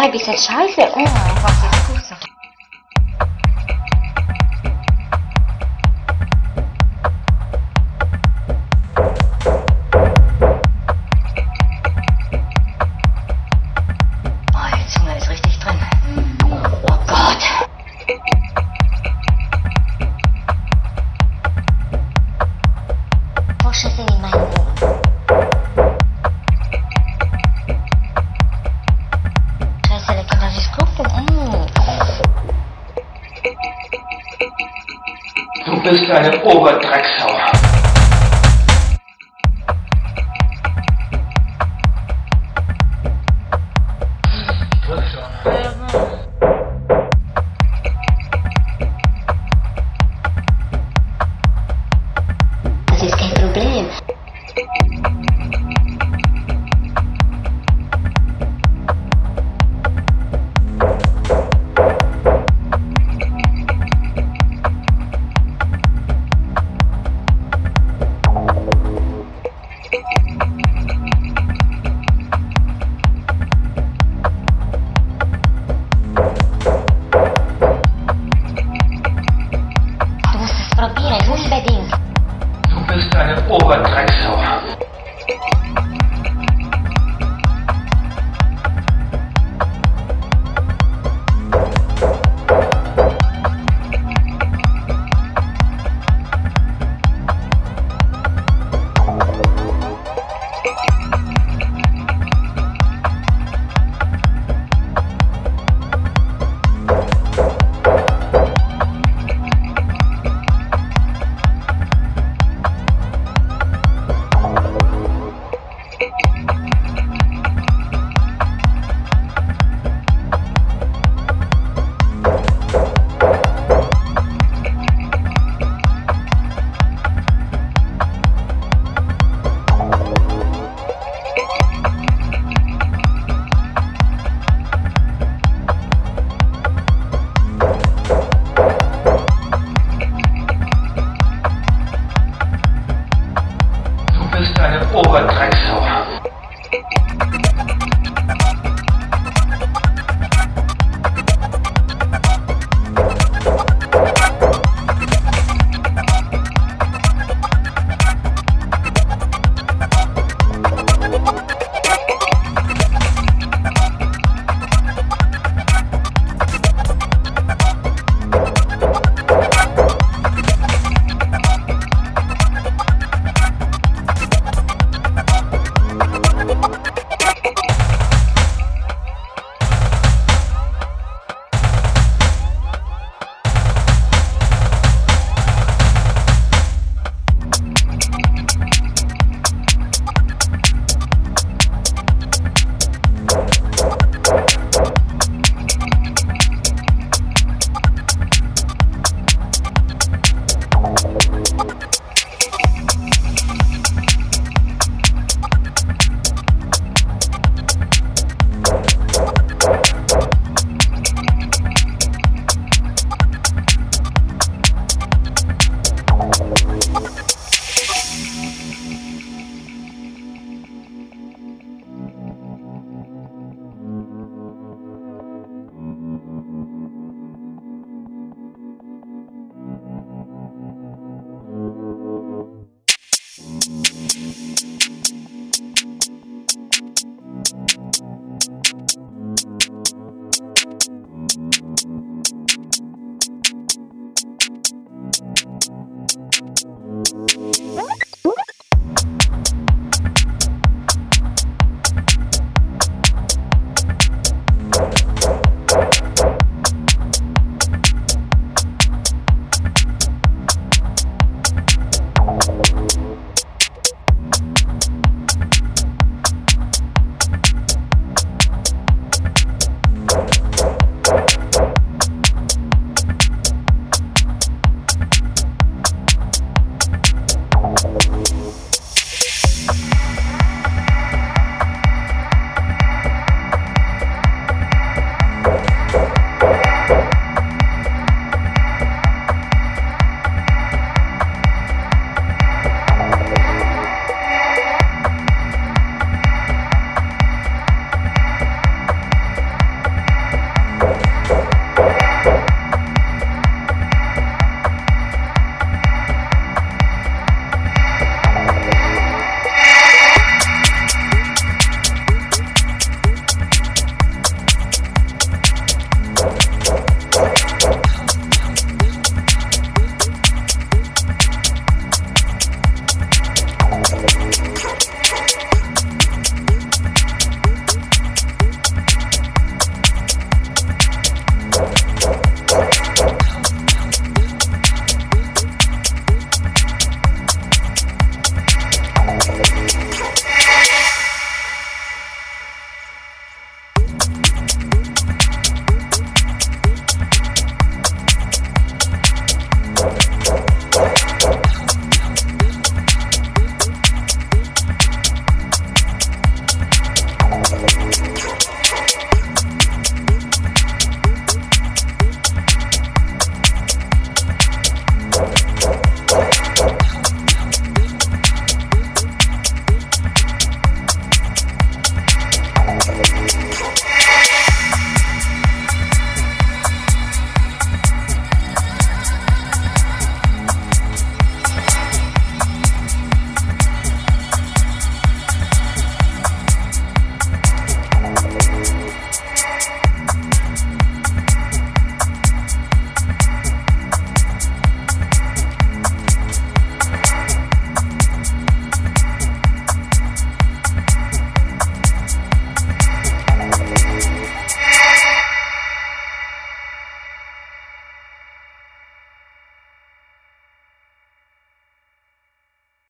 Nein, bist halt scheiße. Oh mein Gott. bist eine Oberdrecksau. Probieren unbedingt. Du bist eine Oberdrecksau. bist eine Oberdrecksau.